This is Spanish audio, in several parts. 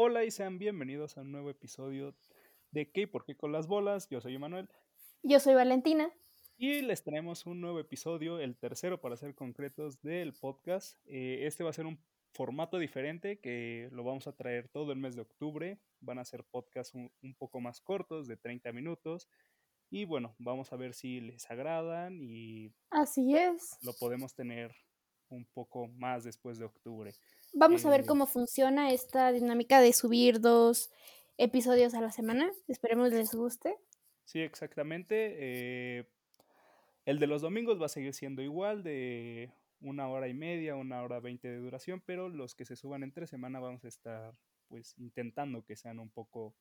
Hola y sean bienvenidos a un nuevo episodio de ¿Qué y por qué con las bolas? Yo soy Emanuel. Yo soy Valentina. Y les tenemos un nuevo episodio, el tercero para ser concretos del podcast. Eh, este va a ser un formato diferente que lo vamos a traer todo el mes de octubre. Van a ser podcasts un, un poco más cortos, de 30 minutos. Y bueno, vamos a ver si les agradan y Así es. lo podemos tener un poco más después de octubre. Vamos a ver Eh, cómo funciona esta dinámica de subir dos episodios a la semana. Esperemos les guste. Sí, exactamente. eh, el de los domingos va a seguir siendo igual, de una hora y media, una hora veinte de duración, pero los que se suban entre semana vamos a estar pues intentando que sean un poco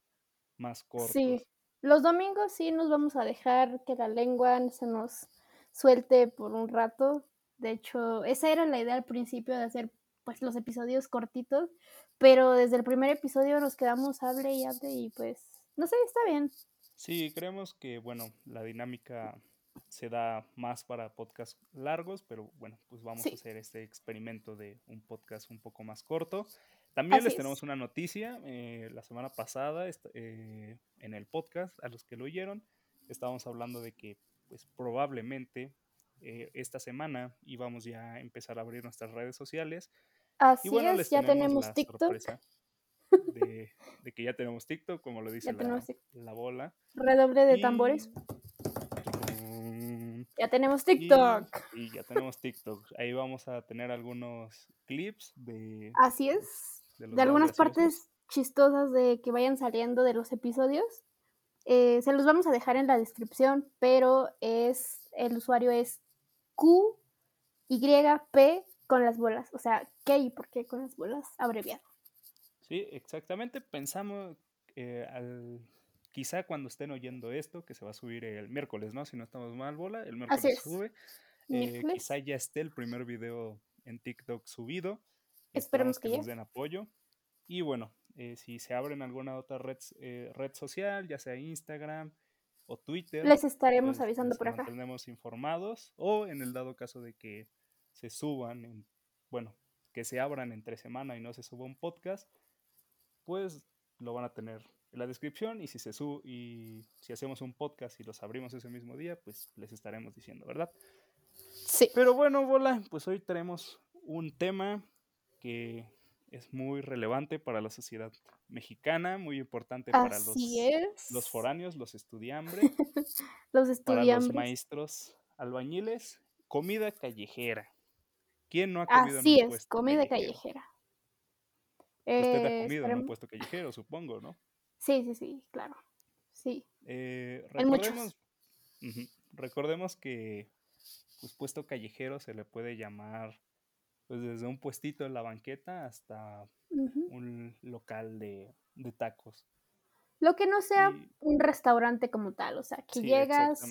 más cortos. Sí, los domingos sí nos vamos a dejar que la lengua se nos suelte por un rato. De hecho, esa era la idea al principio de hacer pues los episodios cortitos, pero desde el primer episodio nos quedamos hable y hable y pues no sé, está bien. Sí, creemos que, bueno, la dinámica se da más para podcasts largos, pero bueno, pues vamos a hacer este experimento de un podcast un poco más corto. También les tenemos es. una noticia. eh, la semana pasada, eh, en el podcast, a los que lo oyeron, estábamos hablando de que, pues probablemente eh, esta semana íbamos ya a empezar a abrir nuestras redes sociales. Así bueno, es, ya tenemos TikTok. de, de que ya tenemos TikTok, como lo dice la, la bola. redoble de Y tambores. Mm, Ya tenemos TikTok. y ya tenemos TikTok. Ahí vamos a tener algunos clips de, Así es. de algunas graciosos. partes chistosas de que vayan saliendo de los episodios. eh, se los vamos a dejar en la descripción, pero es el usuario es Q Y P con las bolas. O sea, ¿qué y por qué con las bolas? Abreviado. Sí, exactamente. Pensamos, eh, al, quizá cuando estén oyendo esto, que se va a subir el miércoles, ¿no? Si no estamos mal, bola, el Así miércoles es. sube. eh, quizá ya esté el primer video en TikTok subido. Esperemos que que nos den apoyo. Y bueno, eh, si se abren alguna otra red, eh, red social, ya sea Instagram o Twitter, Les estaremos avisando por acá. mantenemos informados. O en el dado caso de que se suban, en, bueno, que se abran entre semana y no se suba un podcast, pues lo van a tener en la descripción. Y si se sube y si hacemos un podcast y los abrimos ese mismo día, pues les estaremos diciendo, ¿verdad? Sí. Pero bueno, Bola, pues hoy tenemos un tema que es muy relevante para la sociedad mexicana, muy importante para los, los foráneos, los estudiambres, Los para los maestros albañiles, comida callejera. ¿Quién no ha comido en Así un es, puesto comida callejero? callejera. Usted ha Eh, comido en un puesto callejero, supongo, ¿no? Sí, sí, sí, claro. Sí. Eh, En muchos. recordemos, recordemos que pues, puesto callejero se le puede llamar pues desde un puestito en la banqueta hasta un local de, de tacos. Lo que no sea Y un restaurante como tal, o sea, que sí, llegas,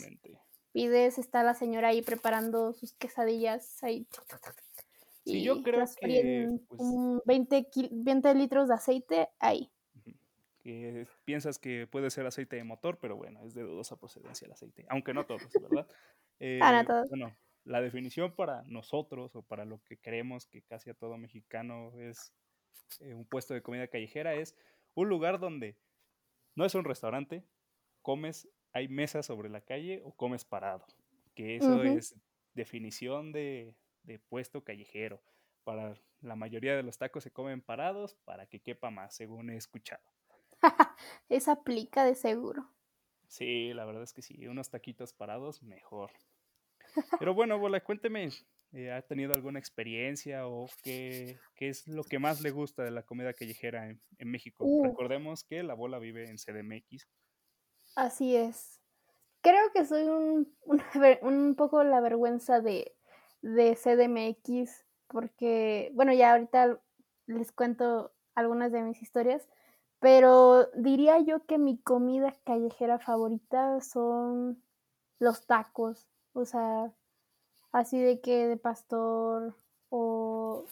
pides, está la señora ahí preparando sus quesadillas ahí Sí, yo creo que en pues un 20, kil- 20 litros de aceite ahí. que piensas que puede ser aceite de motor, pero bueno, es de dudosa procedencia el aceite, aunque no todos, ¿verdad? Ah, no, Eh, todo. bueno, la definición para nosotros o para lo que creemos que casi a todo mexicano es eh, un puesto de comida callejera es un lugar donde no es un restaurante, comes, hay mesas sobre la calle o comes parado, que eso es definición de, de puesto callejero. Para la mayoría de los tacos se comen parados para que quepa más, según he escuchado. Esa aplica de seguro. Sí, la verdad es que sí, unos taquitos parados, mejor. Pero bueno, Bola, cuénteme, eh, ¿ha tenido alguna experiencia o qué, qué es lo que más le gusta de la comida callejera en, en México? Uh, Recordemos que la Bola vive en CDMX. así es. Creo que soy un, un poco la vergüenza de, de CDMX, porque, bueno, ya ahorita les cuento algunas de mis historias, pero diría yo que mi comida callejera favorita son los tacos, o sea, así de que de pastor o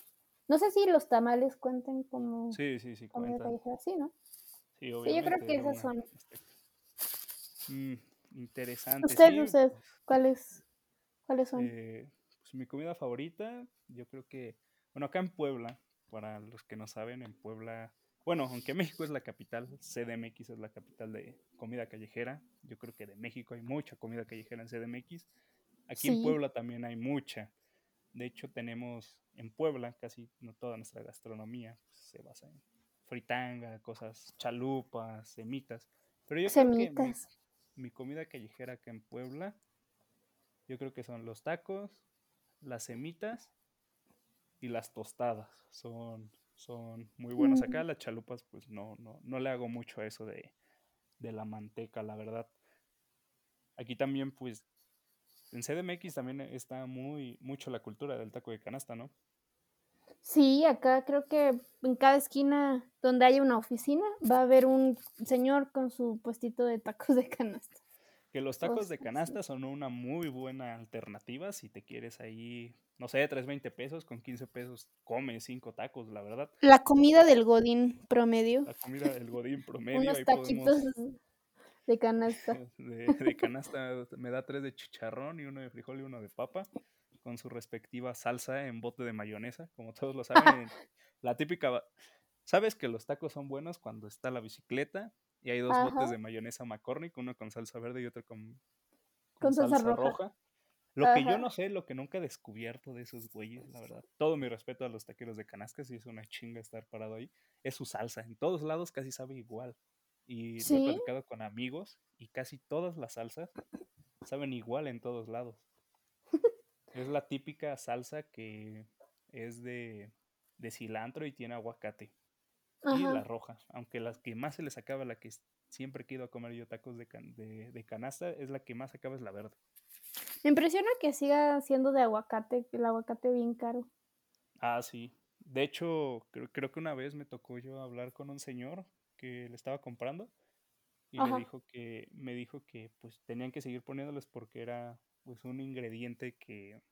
no sé si los tamales cuenten como Sí, sí, sí, comida callejera, sí, ¿no? Sí, Sí, yo creo que esas son. este, mm, interesante, Ustedes, sí. ustedes, pues, ¿cuáles, cuáles son? eh, mi comida favorita, yo creo que, bueno, acá en Puebla, para los que no saben, en Puebla bueno, aunque México es la capital, CDMX es la capital de comida callejera. Yo creo que de México hay mucha comida callejera en CDMX. Aquí en. Puebla también hay mucha. De hecho, tenemos en Puebla casi no toda nuestra gastronomía pues, se basa en fritanga, cosas chalupas, semitas. Pero yo creo que mi, Semitas. mi comida callejera acá en Puebla, yo creo que son los tacos, las semitas y las tostadas. Son, son muy buenos acá. Las chalupas, pues no, no, no le hago mucho a eso de, de la manteca, la verdad. Aquí también, pues, en CDMX también está muy mucho la cultura del taco de canasta, ¿no? Sí, acá creo que en cada esquina donde haya una oficina va a haber un señor con su puestito de tacos de canasta. Que los O tacos de canasta son una muy buena alternativa si te quieres ahí, no sé, traes 20 pesos, con 15 pesos comes 5 tacos, la verdad. La comida del godín promedio, La comida del godín promedio, unos taquitos podemos de canasta. de, de canasta, me da tres de chicharrón y uno de frijol y uno de papa, con su respectiva salsa en bote de mayonesa, como todos lo saben, en la típica... Sabes que los tacos son buenos cuando está la bicicleta y hay dos botes de mayonesa McCormick, uno con salsa verde y otro con, con con salsa salsa roja. roja. Lo que yo no sé, lo que nunca he descubierto de esos güeyes, la verdad. Todo mi respeto a los taqueros de canastas y es una chinga estar parado ahí. Es su salsa. En todos lados casi sabe igual. Y lo he Sí, platicado con amigos y casi todas las salsas saben igual en todos lados. Es la típica salsa que es de, de cilantro y tiene aguacate. Y la roja. Aunque las que más se les acaba, la que siempre quiero comer yo tacos de, can- de, de canasta, es la que más acaba es la verde. Me impresiona que siga siendo de aguacate, el aguacate bien caro. Ah, sí. De hecho, creo, creo que una vez me tocó yo hablar con un señor que le estaba comprando y Ajá, dijo que, me dijo que pues tenían que seguir poniéndoles porque era pues un ingrediente que,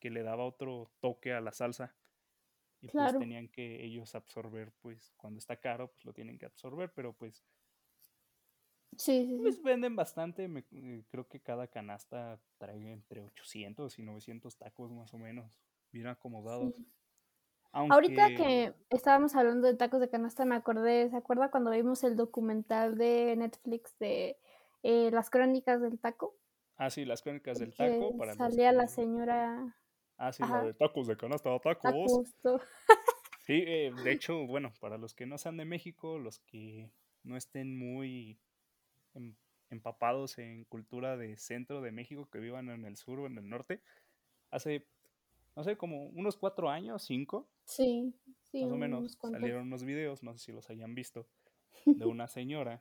que le daba otro toque a la salsa y pues tenían que ellos absorber, pues cuando está caro, pues lo tienen que absorber, pero pues, Sí, sí, pues venden bastante, me- eh, creo que cada canasta trae entre 800 y 900 tacos más o menos, bien acomodados. sí. Ahorita que estábamos hablando de tacos de canasta, me acordé, ¿se acuerda cuando vimos el documental de Netflix de eh, las crónicas del taco? ah, sí, las crónicas del Que taco, para los salía la que, señora, ah, sí, la de tacos de canasta, tacos. Sí, eh, de hecho, bueno, para los que no sean de México, los que no estén muy em- empapados en cultura de centro de México, que vivan en el sur o en el norte, hace, no sé, como unos cuatro años, cinco, Sí, sí, más o menos, unos salieron unos videos, no sé si los hayan visto, de una señora.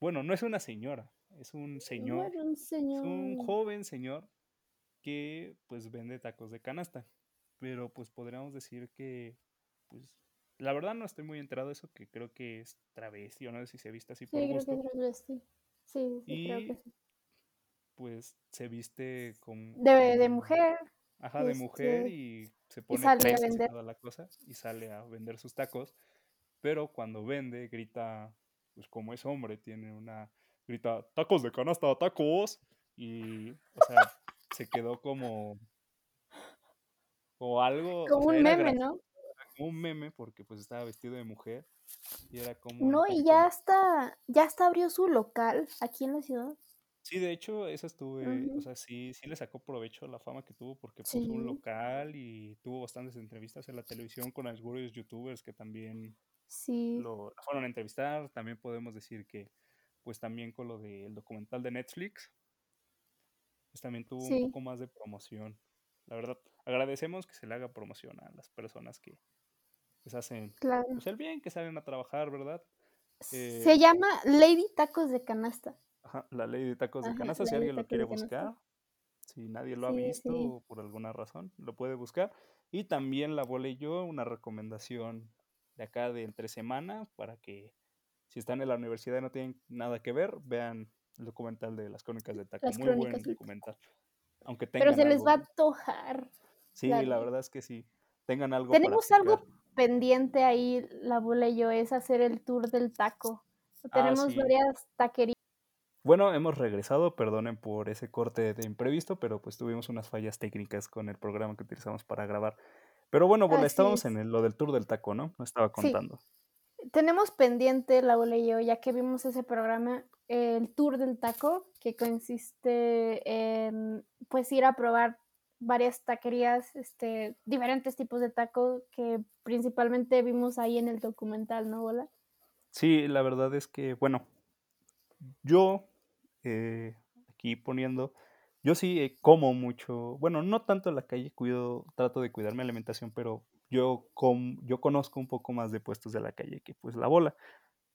Bueno, no es una señora, es un señor, Bueno, un es un señor. joven señor que pues vende tacos de canasta. Pero pues podríamos decir que, pues, la verdad no estoy muy enterado de eso, que creo que es travesti, o no sé si se viste así por Sí, creo que gusto. es transvesti. Sí, sí, creo que Y sí. pues se viste con, De, mujer, ajá, de mujer este, y se y pone sale a y vender. toda la cosa, y sale a vender sus tacos. Pero cuando vende, grita, pues como es hombre, tiene una, grita, tacos de canasta, tacos. Y, o sea, se quedó como, como algo, o Como sea, un meme, gracioso, ¿no? como un meme porque pues estaba vestido de mujer y era como No, y ya hasta, ya hasta abrió su local aquí en la ciudad. Sí, de hecho, eso estuve, o sea, sí, sí le sacó provecho la fama que tuvo porque puso un local y tuvo bastantes entrevistas en la televisión con algunos youtubers que también sí, lo, lo fueron a entrevistar. También podemos decir que, pues también con lo del documental de Netflix, pues también tuvo un poco más de promoción. La verdad, agradecemos que se le haga promoción a las personas que pues hacen claro. pues el bien, que salen a trabajar, ¿verdad? Eh, Se llama Lady Tacos de Canasta. ajá, la de tacos de Ajá, canasta, si Lady alguien lo quiere buscar, si nadie lo ha visto sí. por alguna razón, lo puede buscar. Y también la volé yo, una recomendación de acá de entre semana para que si están en la universidad y no tienen nada que ver, vean el documental de las crónicas del taco. Las Muy buen documental. Aunque Pero se les va a antojar. Sí, La verdad es que sí. Tengan algo Tenemos algo pendiente ahí, la bola y yo, es hacer el tour del taco. Ah, Tenemos sí. varias taquerías. Bueno, hemos regresado, perdonen por ese corte de imprevisto, pero pues tuvimos unas fallas técnicas con el programa que utilizamos para grabar. Pero bueno, Bola, Así estábamos es. en el- lo del tour del taco, ¿no? No estaba Sí, contando. Tenemos pendiente, la abuela y yo, ya que vimos ese programa, el tour del taco, que consiste en pues ir a probar varias taquerías, este, diferentes tipos de taco que principalmente vimos ahí en el documental, ¿no, Bola? Sí, la verdad es que, bueno, yo eh, aquí poniendo, yo sí eh, como mucho, bueno, no tanto en la calle, cuido, trato de cuidar mi alimentación, pero yo, com, yo conozco un poco más de puestos de la calle que pues la bola.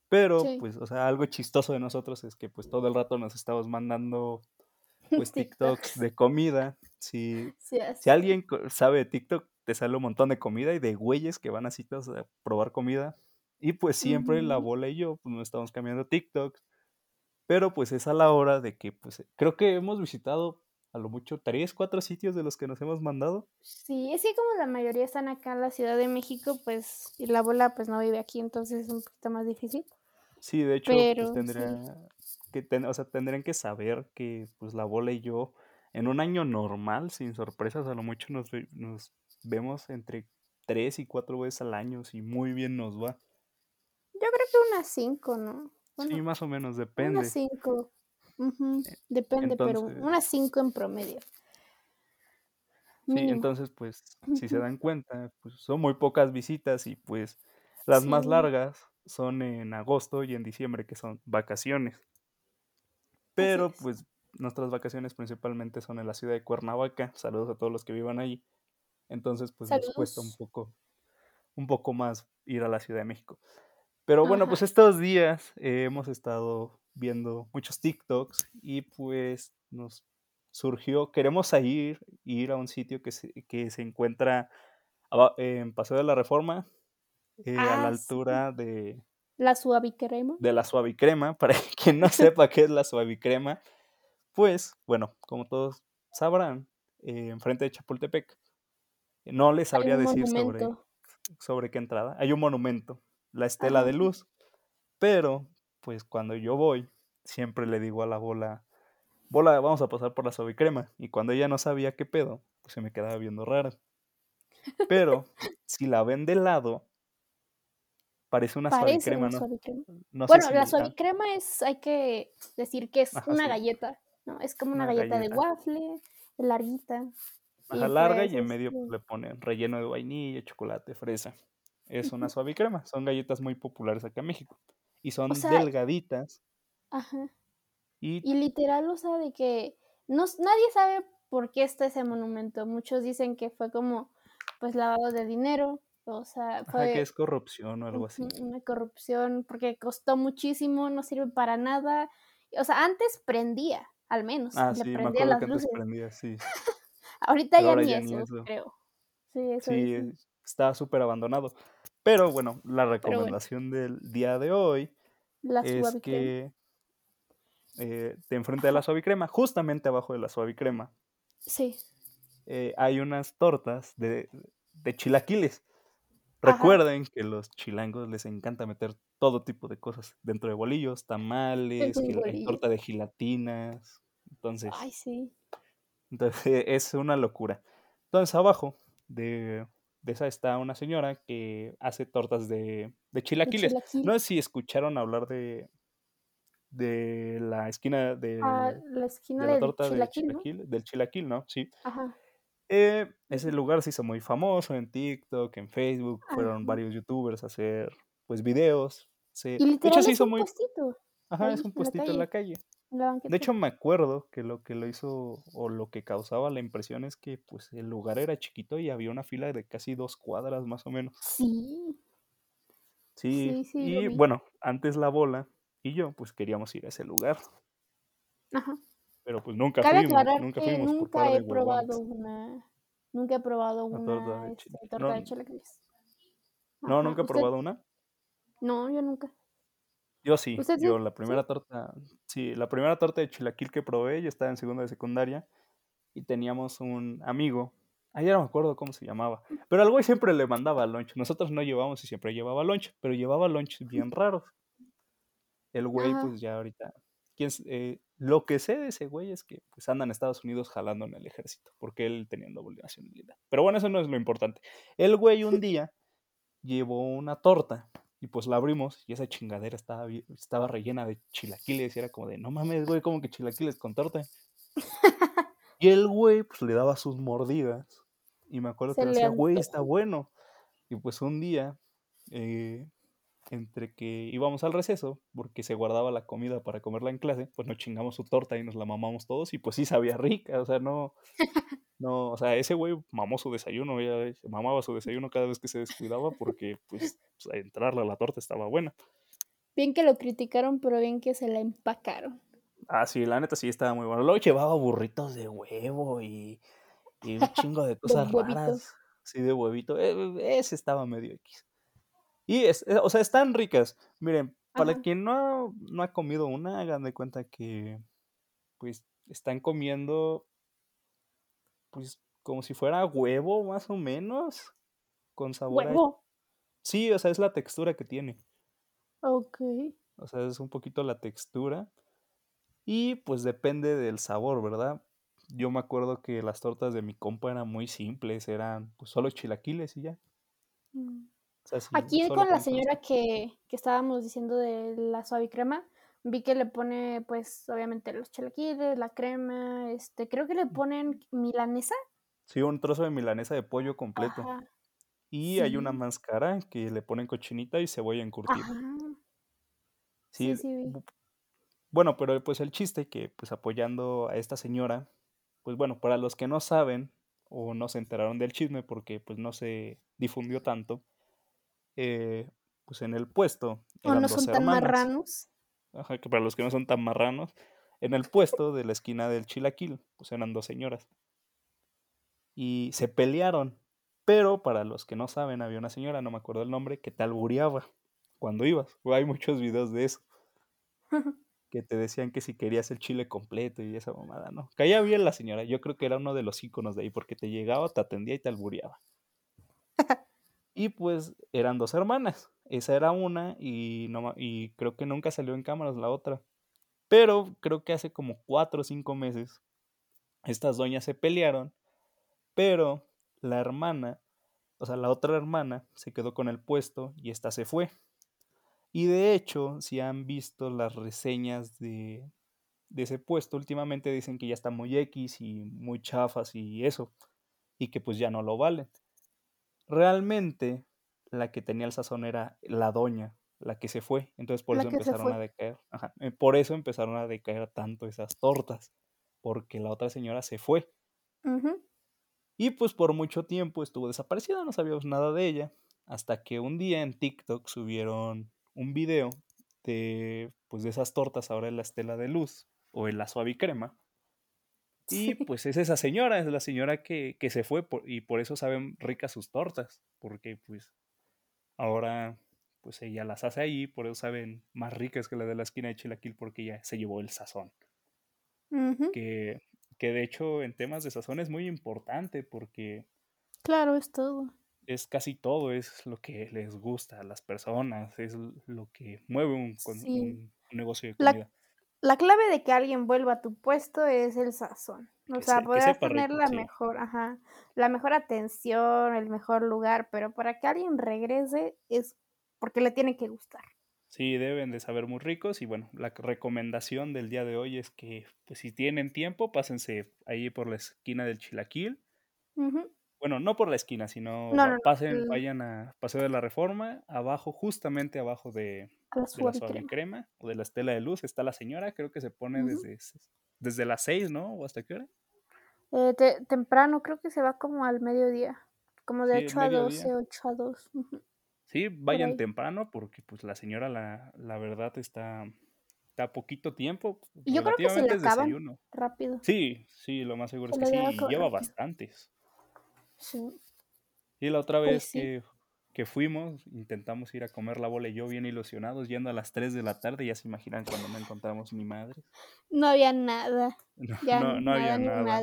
Pero, Sí. pues, o sea, algo chistoso de nosotros es que pues todo el rato nos estamos mandando pues TikToks de comida. Si, Sí, si alguien sabe de TikTok, te sale un montón de comida y de güeyes que van así todos a probar comida. Y pues siempre la bola y yo pues nos estamos cambiando TikToks. Pero pues es a la hora de que pues creo que hemos visitado a lo mucho tres, cuatro sitios de los que nos hemos mandado. Sí, es que como la mayoría están acá en la Ciudad de México, pues, y la abuela pues no vive aquí, entonces es un poquito más difícil. Sí, de hecho, pues Pero sí. tendría que ten- o sea, tendrían que saber que pues la bola y yo en un año normal, sin sorpresas, a lo mucho nos, nos vemos entre tres y cuatro veces al año, si muy bien nos va. Yo creo que unas cinco, ¿no? Sí, más o menos unas depende. Ujú, Depende, pero unas cinco en promedio. sí, Mínimo. entonces pues si se dan cuenta, pues son muy pocas visitas y pues las más largas son en agosto y en diciembre, que son vacaciones. Pero es. pues nuestras vacaciones principalmente son en la ciudad de Cuernavaca. Saludos a todos los que vivan ahí. Entonces, pues nos cuesta un Saludos. poco, un poco más ir a la Ciudad de México. Pero bueno, Ajá. pues estos días eh, hemos estado viendo muchos TikToks y pues nos surgió, queremos ir, ir a un sitio que se, que se encuentra en Paseo de la Reforma, eh, a la Ah, sí. altura de, La suavicrema. de la suavicrema. Para quien no sepa qué es la suavicrema, pues bueno, como todos sabrán, eh, enfrente de Chapultepec, no les sabría decir sobre, sobre qué entrada. Hay un monumento, la Estela Ajá. de Luz, pero pues cuando yo voy, siempre le digo a la bola, bola, vamos a pasar por la suavicrema. Y cuando ella no sabía qué pedo, pues se me quedaba viendo rara. Pero si la ven de lado, parece una Parece suavicrema, una ¿no? suavicrema. No sé Bueno, la si... ah, suavicrema es, hay que decir que es ajá, una sí, galleta, ¿no? Es como una una galleta de waffle, larguita. Ajá, Y larga y en medio este, le ponen relleno de vainilla, chocolate, fresa. Es una suavicrema. Son galletas muy populares acá en México. Y o son sea, delgaditas ajá. y Y literal, o sea, de que no, nadie sabe por qué está ese monumento. Muchos dicen que fue como, pues, lavado de dinero, o sea, ajá, que fue es corrupción o algo así. una corrupción porque costó muchísimo, no sirve para nada. O sea, antes prendía, al menos, Ah, le sí, me prendía acuerdo las que antes luces. prendía, sí. Ahorita ya ahora ni ya ni eso, creo. Sí, eso Sí, es- está súper abandonado. Pero bueno, la bueno, recomendación del día de hoy la es que eh, de enfrente de la suavicrema, justamente abajo de la suavicrema, sí. eh, hay unas tortas de, de chilaquiles. Ajá. Recuerden que los chilangos les encanta meter todo tipo de cosas dentro de bolillos, tamales, bolillo. torta de gelatinas. Entonces, Ay, sí. entonces es una locura. Entonces abajo de, de esa está una señora que hace tortas de, de De chilaquiles. chilaquil. No sé si escucharon hablar de, de la esquina A del, la esquina de la del torta de chilaquil, ¿no? chilaquil, del chilaquil, ¿no? Sí. Ajá. Eh, ese lugar se hizo muy famoso en TikTok, en Facebook, fueron Ajá. varios youtubers a hacer pues videos. Se, Y de hecho literal es un muy, puestito ajá, es un puestito en la calle, De hecho me acuerdo que lo que lo hizo o lo que causaba la impresión es que pues el lugar era chiquito y había una fila de casi dos cuadras más o menos. Sí, Sí, sí, y bueno, antes la bola y yo pues queríamos ir a ese lugar, Ajá. pero pues nunca Cabe fuimos, nunca que fuimos por nunca he probado una, nunca he probado torta una de este, chile. torta No, de no, Ajá. nunca he ¿Usted? probado una. No, yo nunca. Yo sí, yo la ¿Sí? primera torta, sí, la primera torta de chilaquil que probé, yo estaba en segunda de secundaria y teníamos un amigo, ayer no me acuerdo cómo se llamaba, pero al güey siempre le mandaba lunch, nosotros no llevábamos y siempre llevaba lunch, pero llevaba lunch bien raros. El güey Ajá. pues ya ahorita, quién eh, lo que sé de ese güey es que pues anda en Estados Unidos jalando en el ejército, porque él tenía doble nacionalidad. Pero bueno, eso no es lo importante. El güey un día llevó una torta Y pues la abrimos y esa chingadera estaba, estaba rellena de chilaquiles y era como de, no mames, güey, como que chilaquiles con torta. y el güey pues le daba sus mordidas y me acuerdo que decía, güey, está bueno. Y pues un día, eh, entre que íbamos al receso, porque se guardaba la comida para comerla en clase, pues nos chingamos su torta y nos la mamamos todos y pues sí sabía rica, o sea, no, no, o sea, ese güey mamó su desayuno, ya mamaba su desayuno cada vez que se descuidaba porque pues, pues a entrarle a la torta estaba buena. Bien que lo criticaron, pero bien que se la empacaron. Ah, sí, la neta sí estaba muy bueno. Luego llevaba burritos de huevo y, y un chingo de cosas raras. Sí, de huevito. E, ese estaba medio X. Y, es, eh, o sea, están ricas. Miren, para quien no, no ha comido una, hagan de cuenta que, pues, están comiendo pues como si fuera huevo más o menos, con sabor. ¿Huevo? Sí, o sea, es la textura que tiene. Ok. O sea, es un poquito la textura. Y pues depende del sabor, ¿verdad? Yo me acuerdo que las tortas de mi compa eran muy simples, eran pues solo chilaquiles y ya. Mm. Aquí con la señora que, que, estábamos diciendo de la suave crema, Vi que le pone, pues, obviamente los chilaquiles, la crema, este, creo que le ponen milanesa. Sí, un trozo de milanesa de pollo completo. Y hay una máscara que le ponen cochinita y cebolla encurtida. Sí, sí, Bueno, pero pues el chiste que, pues apoyando a esta señora, pues bueno, para los que no saben o no se enteraron del chisme porque pues no se difundió tanto, eh, pues en el puesto. O no son tan marranos que para los que no son tan marranos, en el puesto de la esquina del Chilaquil, pues eran dos señoras. Y se pelearon, pero para los que no saben, había una señora, no me acuerdo el nombre, que te albureaba cuando ibas. Hay muchos videos de eso. que te decían que si querías el chile completo y esa mamada, ¿no? Caía bien la señora, yo creo que era uno de los íconos de ahí, porque te llegaba, te atendía y te albureaba. y pues eran dos hermanas. Esa era una y, no, y creo que nunca salió en cámaras la otra. Pero creo que hace como cuatro o cinco meses estas doñas se pelearon, pero la hermana, o sea, la otra hermana se quedó con el puesto y esta se fue. Y de hecho, si han visto las reseñas de, de ese puesto, últimamente dicen que ya está muy X y muy chafas y eso, y que pues ya no lo valen. Realmente, la que tenía el sazón era la doña, la que se fue. Entonces por eso empezaron a decaer. Eh, por eso empezaron a decaer tanto esas tortas, porque la otra señora se fue. Y pues por mucho tiempo estuvo desaparecida, no sabíamos nada de ella, hasta que un día en TikTok subieron un video de pues de esas tortas ahora en la estela de luz o en la suave crema. Y pues es esa señora, es la señora que, que se fue y por eso saben ricas sus tortas, porque pues Ahora, pues ella las hace ahí, por eso saben más ricas que la de la esquina de Chilaquil, porque ella se llevó el sazón. que, que de hecho en temas de sazón es muy importante porque... Claro, es todo. Es casi todo, es lo que les gusta a las personas, es lo que mueve un, negocio de comida. La, clave de que alguien vuelva a tu puesto es el sazón. O sea, podrás tener la mejor, ajá, la mejor atención, el mejor lugar, pero para que alguien regrese es porque le tiene que gustar. Sí, deben de saber muy ricos y bueno, la recomendación del día de hoy es que pues si tienen tiempo, pásense ahí por la esquina del Chilaquil. Bueno, no por la esquina, sino pasen, vayan a Paseo de la Reforma, abajo, justamente abajo de, la suave crema. o de la estela de luz, está la señora, creo que se pone desde desde las 6, ¿no? ¿O hasta qué hora? Eh, temprano, creo que se va como al mediodía, como de 8 a 12, 8 a 2. Sí, vayan temprano porque pues la señora la, la verdad está, está poquito tiempo. Y yo creo que se le acaban rápido. Sí, sí, lo más seguro es que sí, y lleva bastantes. Sí. Y la otra vez que que fuimos, intentamos ir a comer la bola y yo bien ilusionados, yendo a las 3 de la tarde, ya se imaginan cuando no encontramos mi madre. No había nada. No, no, había nada.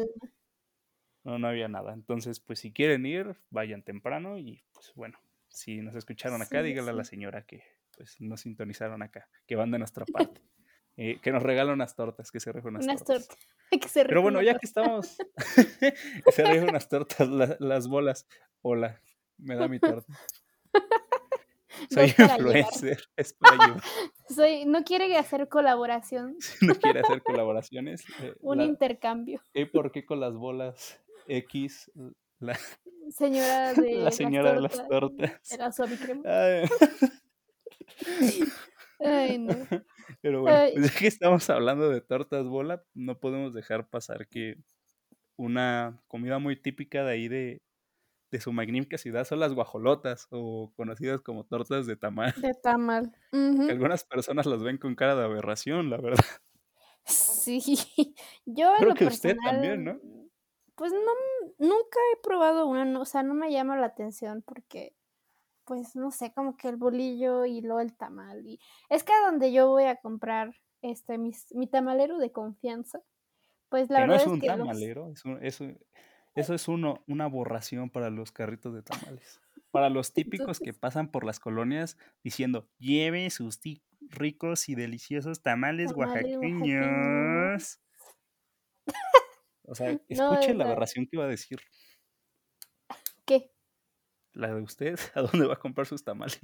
No, no había nada. Entonces, pues si quieren ir, vayan temprano y pues bueno, si nos escucharon acá, díganle a la señora que pues nos sintonizaron acá, que van de nuestra parte. Eh, que nos regalan unas tortas, que se rejan unas, unas tortas. Pero bueno, ya que estamos, se rejan unas tortas, las bolas. Hola, me da mi torta. Soy llevar. influencer, es para llevar. Soy, no quiere hacer colaboración, No quiere hacer colaboraciones. eh, un la- intercambio. ¿Y por qué con las bolas X? La, Señora de la señora de las las tortas. De la suavicrema. Ay, Ay, no. Pero bueno, Ay. pues ya que estamos hablando de tortas bola, no podemos dejar pasar que una comida muy típica de ahí de, de su magnífica ciudad son las guajolotas, o conocidas como tortas de tamal. De tamal. Que algunas personas las ven con cara de aberración, la verdad. Sí. Yo en Creo lo que usted personal, también, ¿no? Pues no, nunca he probado una, no, o sea, no me llama la atención porque, pues no sé, como que el bolillo y luego el tamal. Y es que a donde yo voy a comprar este mis- mi tamalero de confianza, pues la que no verdad es es un que los- tamalero, es un- es un- eso es uno, una borración para los carritos de tamales. Para los típicos que pasan por las colonias diciendo, lleve sus ricos y deliciosos tamales, Tamales oaxaqueños. O sea, No, escuche la aberración que va a decir. ¿qué? La de usted, ¿a dónde va a comprar sus tamales?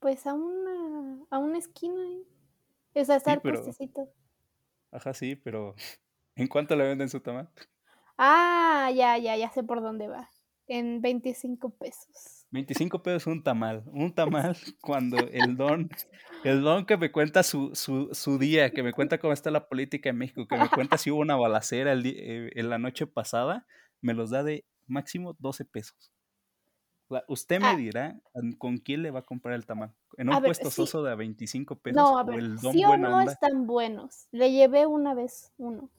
Pues a una, a una esquina, ¿eh? O sea, está Sí, el pero-. Ajá, sí, pero ¿en cuánto le venden su tamal? Ah, ya, ya, ya sé por dónde va. En 25 pesos. 25 pesos un tamal. Un tamal cuando el don, el don que me cuenta su, su, su día, que me cuenta cómo está la política en México, que me cuenta si hubo una balacera el eh, en la noche pasada, me los da de máximo 12 pesos. O sea, usted me Ah. dirá con quién le va a comprar el tamal. ¿En un A ver, puesto sí. soso de a 25 pesos No, a o ver, el don sí o no onda? están buenos. Le llevé una vez uno.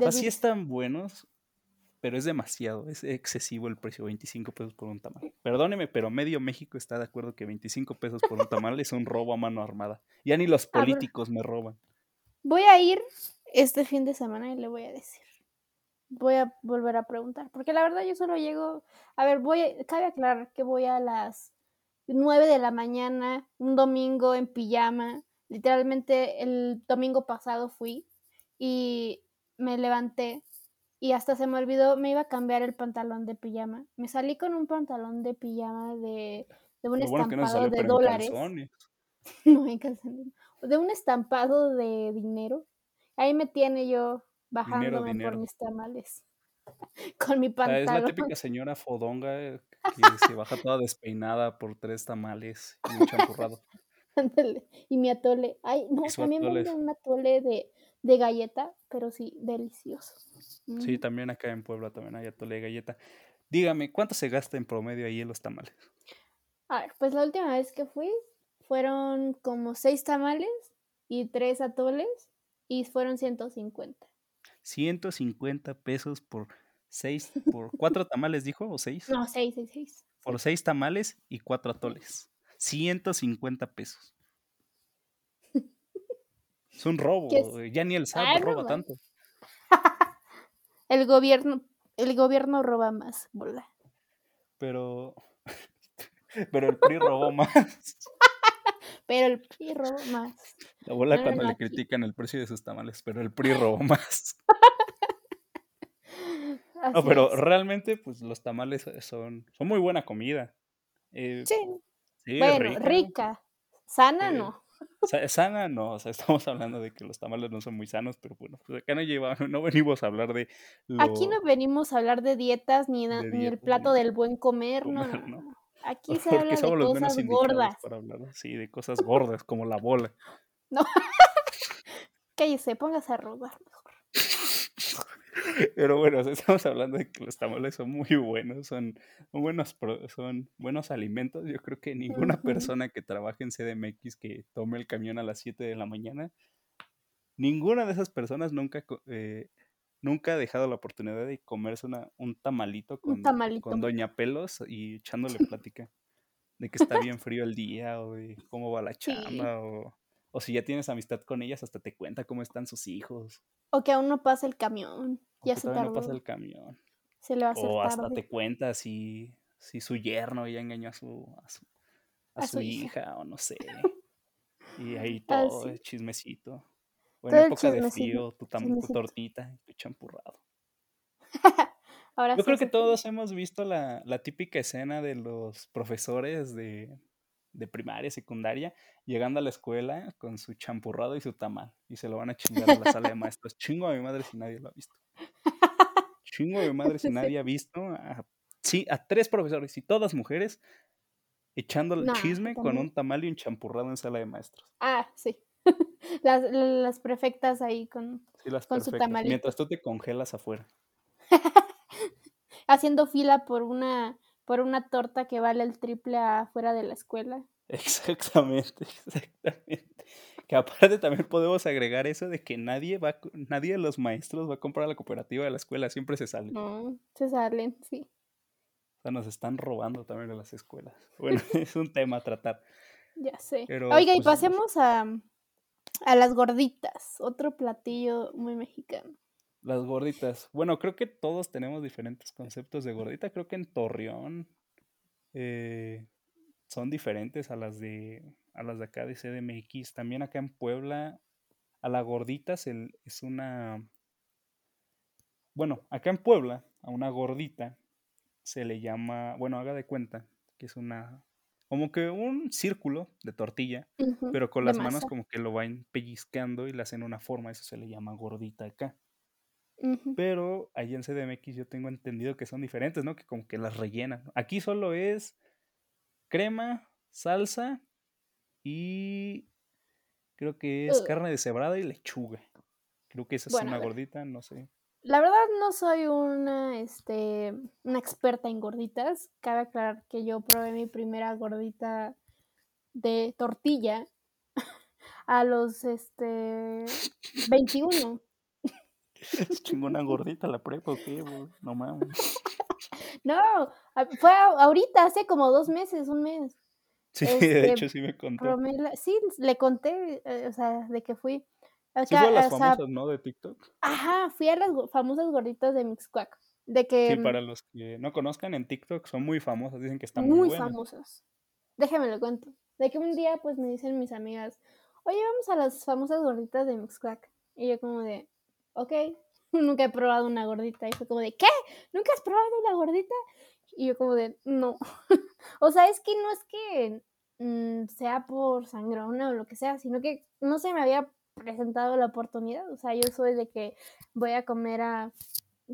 O de sea, sí dulce. están buenos, pero es demasiado, es excesivo el precio, 25 pesos por un tamal. Perdóneme, pero medio México está de acuerdo que 25 pesos por un tamal es un robo a mano armada. Ya ni los políticos me roban. Voy a ir este fin de semana y le voy a decir. Voy a volver a preguntar, porque la verdad yo solo llego, a ver, voy, cabe aclarar que voy a las 9 de la mañana, un domingo en pijama, literalmente el domingo pasado fui y me levanté y hasta se me olvidó, me iba a cambiar el pantalón de pijama. Me salí con un pantalón de pijama de, de un bueno no estampado de en dólares. calzones. No, en calzones no. De un estampado de dinero. Ahí me tiene yo bajándome dinero. por mis tamales. Con mi O sea, es la pantalón. típica señora fodonga que se baja toda despeinada por tres tamales y un champurrado. Ándale. Y mi atole. Ay, no, también atole. venden un atole de, de galleta, pero sí, delicioso. Sí, Mm. también acá en Puebla también hay atole de galleta. Dígame, ¿cuánto se gasta en promedio ahí en los tamales? A ver, pues la última vez que fui fueron como seis tamales y tres atoles y fueron 150. 150 pesos por seis, por cuatro tamales, dijo, o seis. No, seis, seis, seis. Por seis tamales y cuatro atoles. 150 pesos. Es un robo. ¿Qué es? eh, Ya ni el SAT Ah, roba tanto. El gobierno, el gobierno roba más, bola. Pero. Pero el PRI robó más. Pero el PRI roba más. La bola No, cuando no, le aquí. critican el precio de sus tamales. Pero el PRI robó más. No, pero es. realmente, pues los tamales son, son muy buena comida. Eh, Sí, sí, bueno, rica. rica. Sana Eh, no. Sa- Sana no, o sea, estamos hablando de que los tamales no son muy sanos, pero bueno, pues acá no lleva, no venimos a hablar de lo Aquí no venimos a hablar de dietas ni, de ni el plato ni del buen comer, no, comer, no, ¿no? no. Aquí se habla de los menos cosas indicados gordas. para hablar, sí, de cosas gordas como la bola. Cállese, póngase a robar. Pero bueno, estamos hablando de que los tamales son muy buenos, son, son buenos, pro- son buenos alimentos. Yo creo que ninguna persona que trabaje en CDMX que tome el camión a las 7 de la mañana, ninguna de esas personas nunca, eh, nunca ha dejado la oportunidad de comerse una, un tamalito con, tamalito. con Doña Pelos y echándole plática de que está bien frío el día o de cómo va la Sí. chamba o, o si ya tienes amistad con ellas, hasta te cuenta cómo están sus hijos. O que aún no pasa el camión. o Ya que se tardó. no pasa el camión. Se le va a hacer O hasta tarde. te cuenta si, si su yerno ya engañó a su, a su, a A su su hija. hija o no sé. Y ahí todo Así. el chismecito. O en Todo época de frío, tu, tu tortita, tu champurrado. Ahora Yo sí creo que todos hemos visto la, la típica escena de los profesores de, de primaria, secundaria, llegando a la escuela con su champurrado y su tamal. Y se lo van a chingar a la sala de maestros. Chingo a mi madre si nadie lo ha visto. Chingo a mi madre si nadie ha visto. A, sí, a tres profesores y todas mujeres echando el chisme con un tamal y un champurrado en sala de maestros. Ah, sí. las, las prefectas ahí con, con su tamal. Mientras tú te congelas afuera. Haciendo fila por una por una torta que vale el triple afuera de la escuela. Exactamente, exactamente. Que aparte también podemos agregar eso de que nadie va, nadie de los maestros va a comprar la cooperativa de la escuela, siempre se salen. No, se salen, sí. O sea, nos están robando también de las escuelas. Bueno, es un tema a tratar. Ya sé. Oiga, y pues, pasemos a, a las gorditas, otro platillo muy mexicano. Las gorditas. Bueno, creo que todos tenemos diferentes conceptos de gordita. Creo que en Torreón eh, son diferentes a las de a las de acá de CDMX. También acá en Puebla, a la gordita se, es una. Bueno, acá en Puebla, a una gordita se le llama. Bueno, haga de cuenta que es una. Como que un círculo de tortilla, pero con las manos como que lo van pellizcando y le hacen una forma. Eso se le llama gordita acá. Pero ahí en CDMX yo tengo entendido que son diferentes, ¿no? Que como que las rellenan. Aquí solo es crema, salsa y creo que es carne deshebrada y lechuga. Creo que esa es una gordita, no sé. La verdad no soy una, este, una experta en gorditas. Cabe aclarar que yo probé mi primera gordita de tortilla a los este 21. Es chingona gordita la prepa, ¿o qué? No mames. No, fue ahorita, hace como dos meses, un mes. Sí, de este, hecho sí me contó. sí, le conté, eh, o sea, de que fui. sí fue a las famosas, ¿no? De TikTok. Ajá, fui a las famosas gorditas de Mixquack. De que, sí, para los que no conozcan en TikTok, son muy famosas, dicen que están muy, muy famosas. Déjame lo cuento. De que un día, pues, me dicen mis amigas, oye, vamos a las famosas gorditas de Mixquack. Y yo como de, ok, nunca he probado una gordita. Y fue como de, ¿qué? ¿Nunca has probado una gordita? Y yo como de, no. o sea, es que no es que mm, sea por sangrona o lo que sea, sino que no se me había presentado la oportunidad. O sea, yo soy de que voy a comer a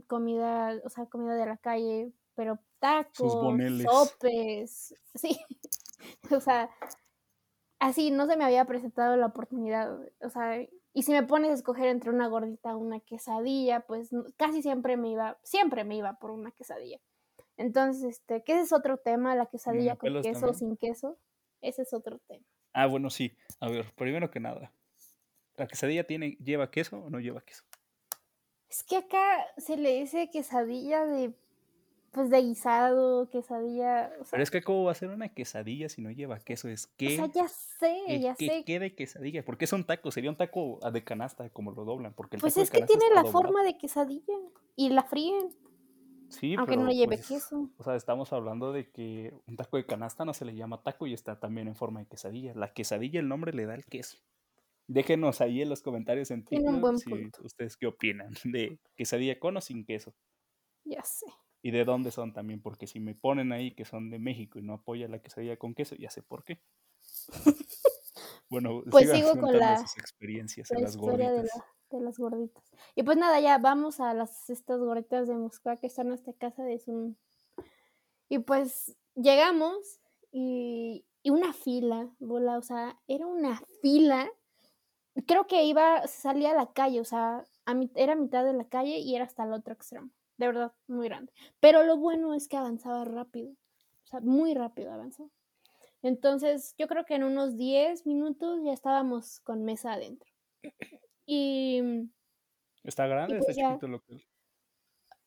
comida, o sea, comida de la calle, pero tacos, sopes, sí. o sea, así no se me había presentado la oportunidad. O sea, y si me pones a escoger entre una gordita o una quesadilla, pues casi siempre me iba, siempre me iba por una quesadilla. Entonces, este, que ese es otro tema, la quesadilla con queso o sin queso. Ese es otro tema. Ah, bueno, sí. A ver, primero que nada, ¿la quesadilla tiene, lleva queso o no lleva queso? Es que acá se le dice quesadilla de pues de guisado, quesadilla. Pero es que cómo va a ser una quesadilla si no lleva queso, es que. O sea, ya sé, ya sé. ¿Qué de quesadilla? Porque es un taco, sería un taco de canasta como lo doblan, porque Pues es que tiene la forma de quesadilla y la fríen. Sí, aunque no lleve pues, queso. O sea, estamos hablando de que un taco de canasta no se le llama taco y está también en forma de quesadilla. La quesadilla, el nombre le da el queso. Déjenos ahí en los comentarios en Twitter si ustedes qué opinan de quesadilla con o sin queso. Ya sé y de dónde son también, porque si me ponen ahí que son de México y no apoya la quesadilla con queso, ya sé por qué. bueno, pues sigo con la, experiencias en las gorditas. De, las gorditas. Y pues nada, ya vamos a las estas gorditas de Moskva que están hasta casa de Zoom. Y pues llegamos y, y una fila, bola, o sea, era una fila. Creo que iba, salía a la calle, o sea, a era mitad de la calle y era hasta el otro extremo de verdad, muy grande. Pero lo bueno es que avanzaba rápido, o sea, muy rápido avanzó. Entonces, yo creo que en unos 10 minutos ya estábamos con mesa adentro. Y... ¿Está grande? ¿Está pues chiquito lo que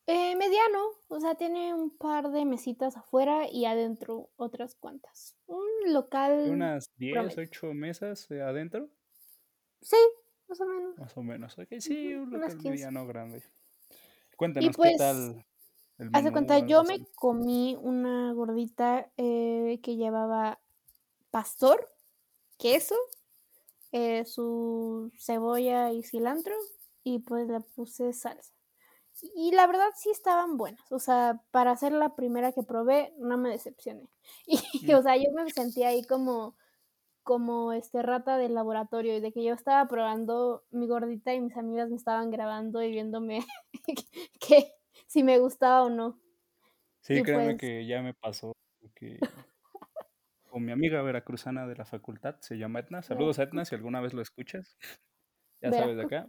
eh, mediano, o sea, tiene un par de mesitas afuera y adentro otras cuantas. Un local. ¿Unas 10, 8 mesas adentro? Sí, más o menos. Más o menos, ok, sí, un local mediano grande. Cuéntanos qué pues, tal. hace cuenta, yo me comí una gordita eh, que llevaba pastor, queso, eh, su cebolla y cilantro y pues le puse salsa. Y la verdad sí estaban buenas. O sea, para ser la primera que probé, no me decepcioné. Y, Mm. o sea, yo me sentía ahí como, como este rata del laboratorio. Y de que yo estaba probando mi gordita y mis amigas me estaban grabando y viéndome que si me gustaba o no. Sí, Y créeme pues, que ya me pasó que con mi amiga veracruzana de la facultad, se llama Etna. Saludos a Etna, si alguna vez lo escuchas. Ya sabes de acá,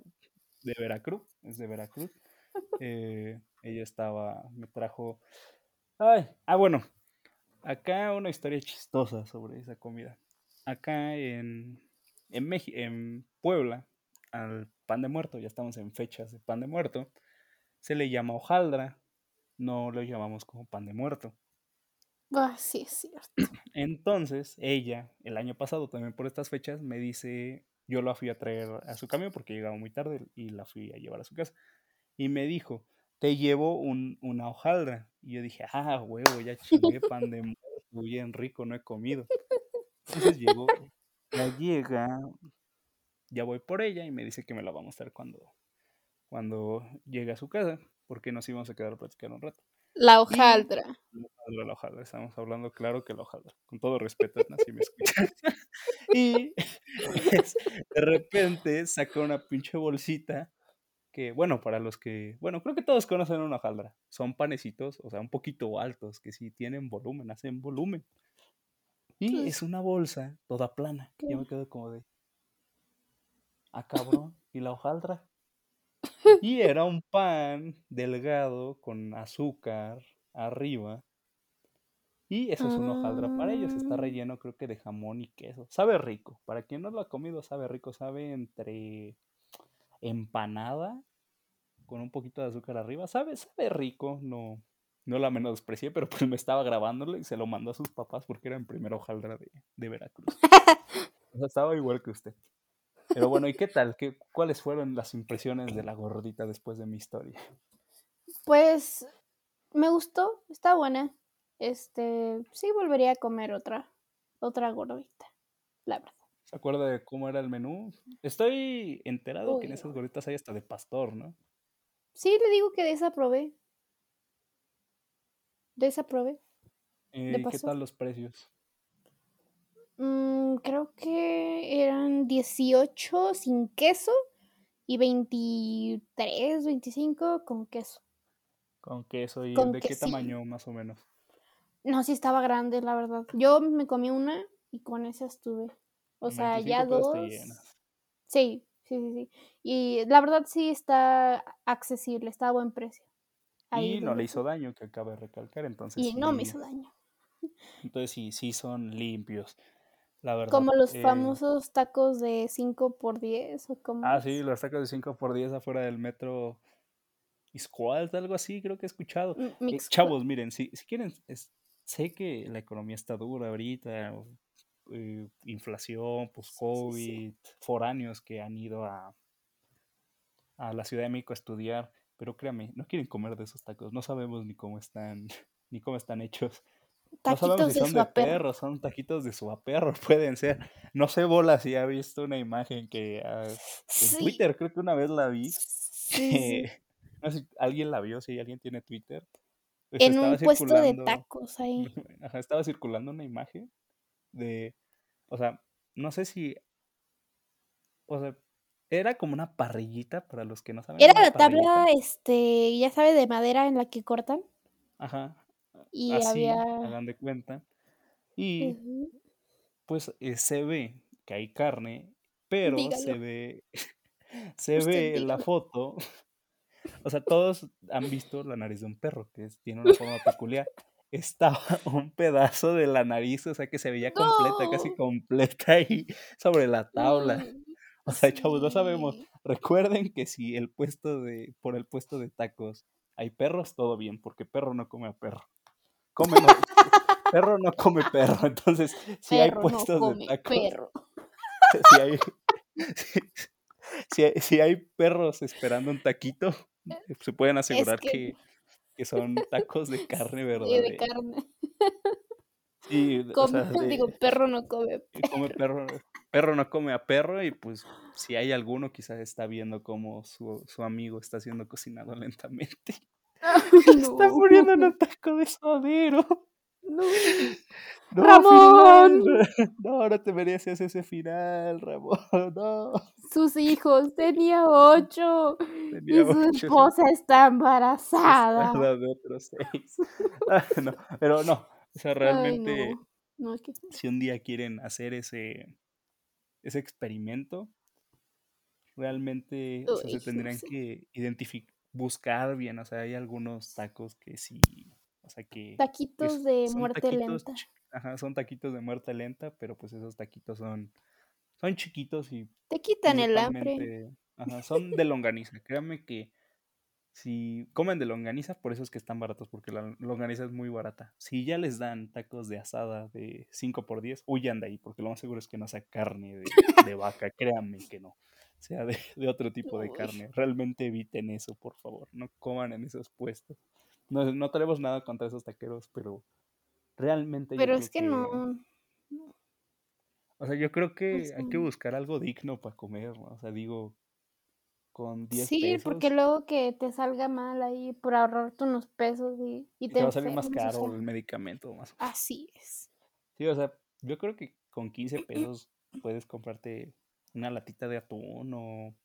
de Veracruz, es de Veracruz. Eh, ella estaba, me trajo. Ay, ah, bueno, acá una historia chistosa sobre esa comida. Acá en, en, en Puebla, al pan de muerto, ya estamos en fechas de pan de muerto, se le llama hojaldra, no lo llamamos como pan de muerto. Ah, sí, es cierto. Entonces, ella, el año pasado, también por estas fechas, me dice, yo la fui a traer a su camión porque llegaba muy tarde y la fui a llevar a su casa. Y me dijo, te llevo un, una hojaldra. Y yo dije, ah, huevo, ya chingué pan de muerto, bien rico, no he comido. Entonces llegó, ya llega, ya voy por ella y me dice que me la va a mostrar cuando, cuando llegue a su casa, porque nos íbamos a quedar a platicar un rato. La hojaldra. la hojaldra, la hojaldra, estamos hablando claro que la hojaldra, con todo respeto, si me escuchas. y pues, de repente saca una pinche bolsita que, bueno, para los que, bueno, creo que todos conocen una hojaldra. Son panecitos, o sea, un poquito altos, que sí tienen volumen, hacen volumen. Y es una bolsa toda plana. Yo me quedo como de, ah, cabrón, ¿y la hojaldra? Y era un pan delgado con azúcar arriba. Y eso es una hojaldra para ellos. Está Ah, relleno, creo que de jamón y queso. Sabe rico. Para quien no lo ha comido, sabe rico. Sabe entre empanada con un poquito de azúcar arriba. Sabe, sabe rico. No, no la menosprecié, pero pues me estaba grabándolo y se lo mandó a sus papás porque era en primera hojaldra de, de Veracruz. O sea, estaba igual que usted. Pero bueno, ¿y qué tal? ¿Qué, ¿Cuáles fueron las impresiones de la gordita después de mi historia? Pues me gustó, está buena. Este, sí volvería a comer otra, otra gordita, la verdad. ¿Se acuerda de cómo era el menú? Estoy enterado que en esas gorditas hay hasta de pastor, ¿no? Sí, le digo que de esa probé, de esa probé, de Eh, ¿y ¿Qué tal los precios? Mm, creo que eran 18 sin queso y 23, 25 con queso. Con queso y Con de qué tamaño más o menos. No, sí estaba grande, la verdad. Yo me comí una y con esa estuve. O sea, 25 ya dos. Sí, sí, sí, sí. Y la verdad sí está accesible, está a buen precio. Ahí Y no le hizo daño, que acaba de recalcar. Entonces Y no me sí, hizo daño. entonces sí, sí son limpios, la verdad. Como los Eh, famosos tacos de 5 por 10 o como ah, sí, los tacos de 5 por 10 afuera del metro Isqualt, algo así, creo que he escuchado. Eh, chavos, miren, si, si quieren, es- sé que la economía está dura ahorita, eh, inflación, sí, sí. post-COVID, foráneos que han ido a, a la Ciudad de México a estudiar, pero créame, no quieren comer de esos tacos, no sabemos ni cómo están, ni cómo están hechos. No sabemos Taquitos si de son de perro, son taquitos de suaperro, pueden ser. No sé, bola, si ha visto una imagen que ah, en Sí, Twitter creo que una vez la vi, sí, no sé si alguien la vio, si alguien tiene Twitter, pues En un puesto de tacos ahí. ajá, estaba circulando una imagen de, o sea, no sé si, o sea, era como una parrillita para los que no saben, Era la tabla, este, ya sabe, de madera en la que cortan. ajá, Y así, había. hagan de cuenta, y pues eh, se ve que hay carne, pero se Dígalo. ve, se Usted ve en la dígalo. foto, o sea, todos han visto la nariz de un perro, que es- tiene una forma peculiar. Estaba un pedazo de la nariz, o sea, que se veía completa, casi completa ahí sobre la tabla. O sea, chavos, no sabemos. Recuerden que si el puesto de, por el puesto de tacos hay perros, todo bien, porque perro no come a perro. Come no, perro no come perro. Entonces, si hay no puestos de tacos, perro. si hay, si, si hay, si hay perros esperando un taquito, se pueden Es asegurar que que, que son tacos de carne sí, de verdadera. carne. Sí, o digo, perro no come perro. no come a perro y pues si hay alguno quizás está viendo cómo su, su amigo está siendo cocinado lentamente. Está muriendo en un taco de suadero. No. No, ¡Ramón! final. No, no te mereces ese final, Ramón. No. Sus hijos, tenía ocho. Tenía y su ocho. esposa está embarazada. Espada de otros seis. Ah, no, pero no. O sea, Ay, realmente, no. No, es que- si un día quieren hacer ese, ese experimento, realmente o sea, Uy, se tendrían que identificar, buscar bien. O sea, hay algunos tacos que sí, o sea, que Taquitos de muerte taquitos lenta. Ajá, son taquitos de muerte lenta, pero pues esos taquitos son, son chiquitos y Te quitan el hambre. ajá, son de longaniza. Créanme que si comen de longaniza, por eso es que están baratos, porque la longaniza es muy barata. Si ya les dan tacos de asada de 5 por 10, huyan de ahí, porque lo más seguro es que no sea carne de, de vaca, créanme que no. Sea de, de otro tipo de Uy. carne. Realmente eviten eso, por favor. No coman en esos puestos. No, no tenemos nada contra esos taqueros, pero realmente Pero es que no. o sea, yo creo que hay que buscar algo digno para comer, ¿no? O sea, digo, con 10 Sí, pesos porque luego que te salga mal ahí por ahorrarte unos pesos y, y y te te va a salir más o caro sea, el medicamento. Más. así es. Sí, o sea, yo creo que con 15 pesos puedes comprarte una latita de atún o,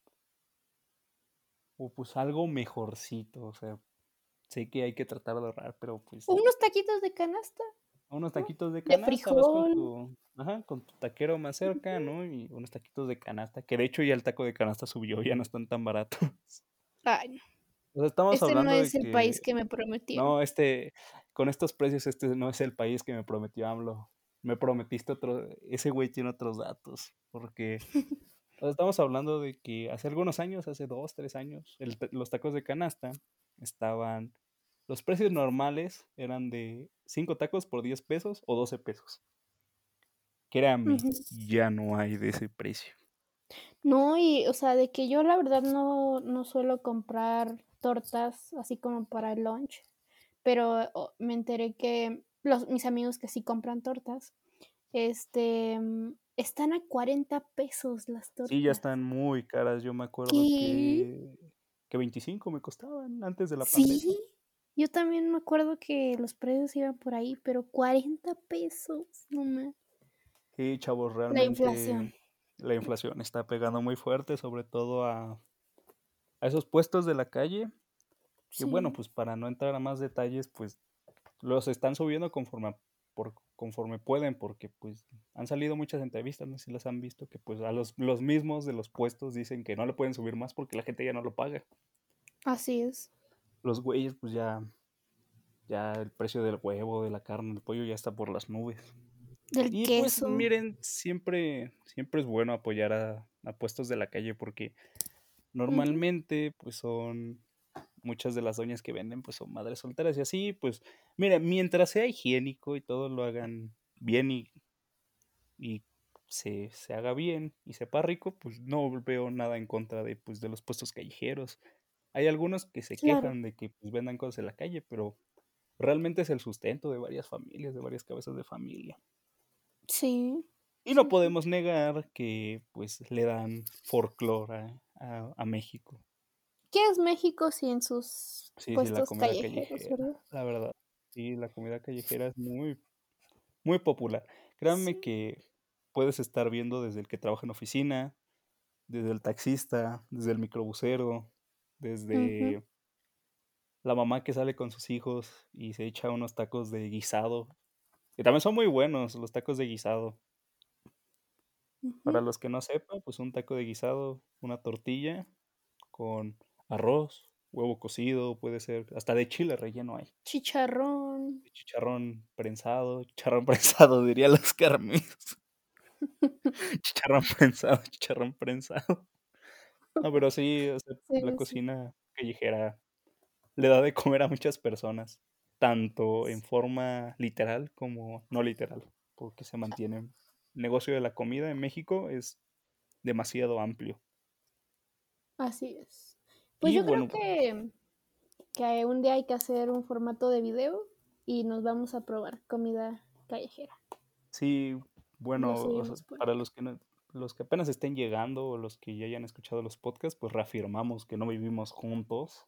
o pues algo mejorcito. O sea, sé que hay que tratar de ahorrar, pero pues unos taquitos de canasta. Unos taquitos de de canasta, vas con tu, ajá, con tu taquero más cerca, ¿no? Y unos taquitos de canasta, que de hecho ya el taco de canasta subió, ya no están tan baratos. Ay, no. O sea, estamos Este no de es el país que me prometieron. No, este, con estos precios, este no es el país que me prometió AMLO. Me prometiste otro, ese güey tiene otros datos, porque o sea, estamos hablando de que hace algunos años, hace dos, tres años, el los tacos de canasta estaban, los precios normales eran de 5 tacos por 10 pesos o 12 pesos. Créame, Ujú. ya no hay de ese precio. No, y o sea, de que yo la verdad no, no suelo comprar tortas así como para el lunch, pero o- me enteré que los, mis amigos que sí compran tortas, este, están a 40 pesos las tortas. Sí, ya están muy caras, yo me acuerdo ¿Qué? que, que 25 me costaban antes de la pandemia. Sí, yo también me acuerdo que los precios iban por ahí, pero 40 pesos, no más. Sí, chavos, La inflación. realmente la inflación está pegando muy fuerte, sobre todo a, a esos puestos de la calle. Que bueno, Sí, pues para no entrar a más detalles, pues los están subiendo conforme, por, conforme pueden, porque pues han salido muchas entrevistas, no sé si las han visto, que pues a los, los mismos de los puestos dicen que no le pueden subir más porque la gente ya no lo paga. así es. Los güeyes, pues ya, ya el precio del huevo, de la carne, del pollo ya está por las nubes. Del Y pues queso. miren, siempre, siempre es bueno apoyar a, a puestos de la calle porque normalmente pues son muchas de las doñas que venden pues son madres solteras y así pues mira, mientras sea higiénico y todo lo hagan bien y, y se, se haga bien y sepa rico, pues no veo nada en contra de pues de los puestos callejeros. Hay algunos que se Claro. quejan de que pues vendan cosas en la calle, pero realmente es el sustento de varias familias, de varias cabezas de familia. Sí. Y no podemos negar que pues le dan folclore a, a- México. ¿Qué es México sin sus Sí, sí, la puestos comida callejeros, callejera, verdad? la verdad. Sí, la comida callejera es muy, muy popular. Créanme Sí. que puedes estar viendo desde el que trabaja en oficina, desde el taxista, desde el microbusero, Ujú. desde la mamá que sale con sus hijos y se echa unos tacos de guisado. Que también son muy buenos los tacos de guisado. Para Ujú. los que no sepan, pues un taco de guisado, una tortilla con arroz, huevo cocido, puede ser, hasta de chile relleno hay. Chicharrón. Chicharrón prensado, chicharrón prensado, diría los carmes. Chicharrón prensado, chicharrón prensado. No, pero sí, o sea, Sí, la cocina callejera le da de comer a muchas personas, tanto en forma literal como no literal, porque se mantiene. El negocio de la comida en México es demasiado amplio. Así es. Pues Y yo bueno, creo que, que un día hay que hacer un formato de video y nos vamos a probar comida callejera. Sí, bueno, o sea, para los que no, los que apenas estén llegando o los que ya hayan escuchado los podcasts, pues reafirmamos que no vivimos juntos.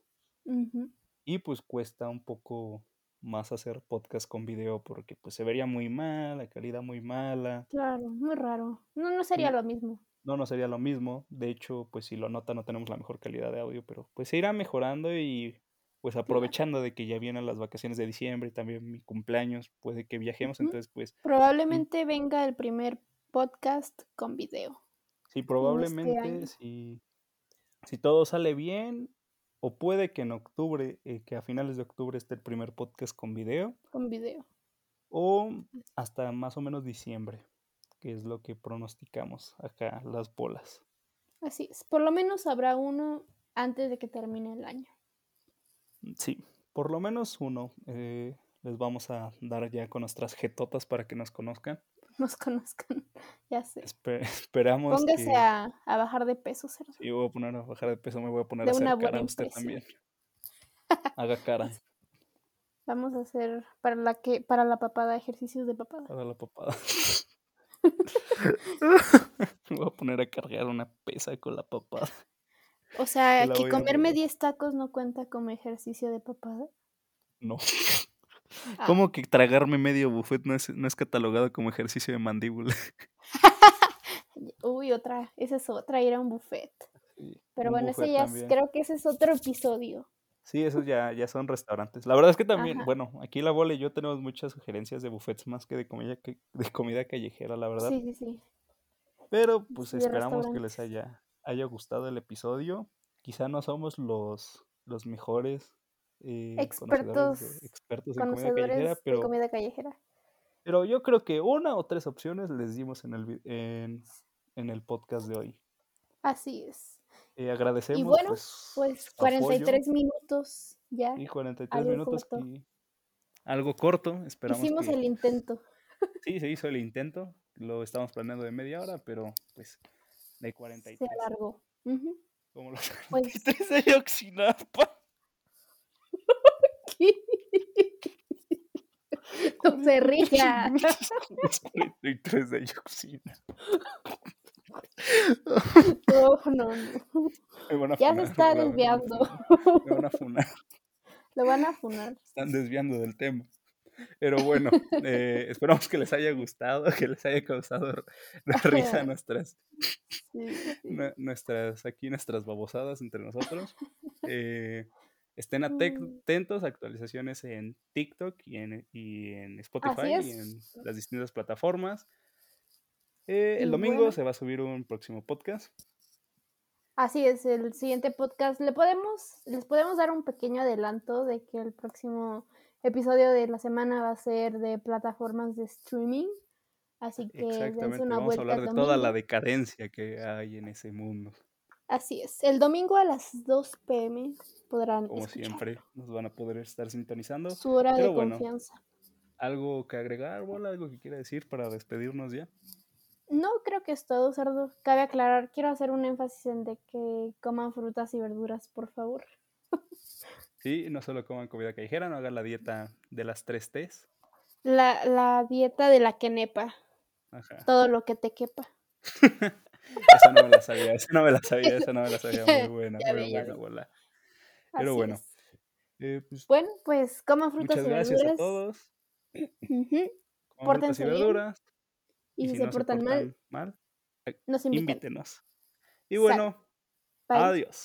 Y pues cuesta un poco más hacer podcast con video porque pues se vería muy mal, la calidad muy mala. Claro, muy raro. No, no sería lo mismo. No, no sería lo mismo. De hecho, pues si lo nota no tenemos la mejor calidad de audio, pero pues se irá mejorando y pues aprovechando de que ya vienen las vacaciones de diciembre y también mi cumpleaños, puede que viajemos, entonces pues... Probablemente venga el primer podcast con video. Sí, este probablemente si, si todo sale bien, o puede que en octubre, eh, que a finales de octubre esté el primer podcast con video. Con video. O hasta más o menos diciembre, que es lo que pronosticamos acá, las bolas. Así es, por lo menos habrá uno antes de que termine el año. Sí, por lo menos uno. Eh, les vamos a dar ya con nuestras jetotas para que nos conozcan. Nos conozcan, ya sé. esperamos Póngase a, a, bajar de peso, cerdo. Sí, voy a poner a bajar de peso, me voy a poner a hacer cara a usted también. Haga cara. Vamos a hacer para la que para la papada ejercicios de papada. Para la papada. me voy a poner a cargar una pesa con la papada. O sea, que comerme 10 tacos no cuenta como ejercicio de papada. No. Ah. ¿Cómo que tragarme medio buffet no es, no es catalogado como ejercicio de mandíbula? Uy, otra, esa es otra, ir a un buffet. Pero bueno, ese ya creo que ese es otro episodio. Sí, esos ya, ya son restaurantes. La verdad es que también, bueno, aquí la bola y yo tenemos muchas sugerencias de buffets más que de comida, que, de comida callejera, la verdad. Sí, sí, sí. Pero pues esperamos que les haya, haya gustado el episodio. Quizá no somos los, los mejores eh, expertos, expertos en comida callejera, pero, comida callejera. Pero yo creo que una o tres opciones les dimos en el, en, en el podcast de hoy. Así es. Eh, agradecemos. Y bueno, pues, pues 43 minutos ya. Y 43 minutos y algo corto, esperamos. Hicimos el intento. Sí, se hizo el intento. Lo estábamos planeando de media hora, pero pues de 43. Se alargó. Como los 43 pues... de No se ría. 43 de Yoxina. No, no, no. Ya se está desviando. Me van a funar. Lo van a funar. Están desviando del tema. Pero bueno, eh, esperamos que les haya gustado, que les haya causado risa nuestras, nuestras, aquí nuestras babosadas entre nosotros. Eh, estén mm. atentos a actualizaciones en TikTok y en, y en Spotify y en las distintas plataformas. Eh, el domingo se va a subir un próximo podcast. Así es, el siguiente podcast. Le podemos, les podemos dar un pequeño adelanto de que el próximo episodio de la semana va a ser de plataformas de streaming. Así que Exactamente, una vamos a hablar de toda la decadencia que hay en ese mundo. Así es, el domingo a las 2 pm podrán. Como siempre, nos van a poder estar sintonizando. Su hora de confianza. ¿Algo que agregar, Bola? ¿Algo que quiera decir para despedirnos ya? No, creo que es todo, Sardo. Cabe aclarar, quiero hacer un énfasis en de que coman frutas y verduras, por favor. Sí, no solo coman comida callejera, no hagan la dieta de las tres T's. La, la dieta de la quenepa. Ajá. Todo lo que te quepa. esa no me la sabía, esa no me la sabía, esa no me la sabía. Muy buena, muy buena, bola. Pero bueno. Eh, pues, bueno, pues coman frutas y verduras. Muchas gracias a todos. Pórtense y verduras. Y, si, se, portan, mal, mal nos invítenos. Y bueno, adiós.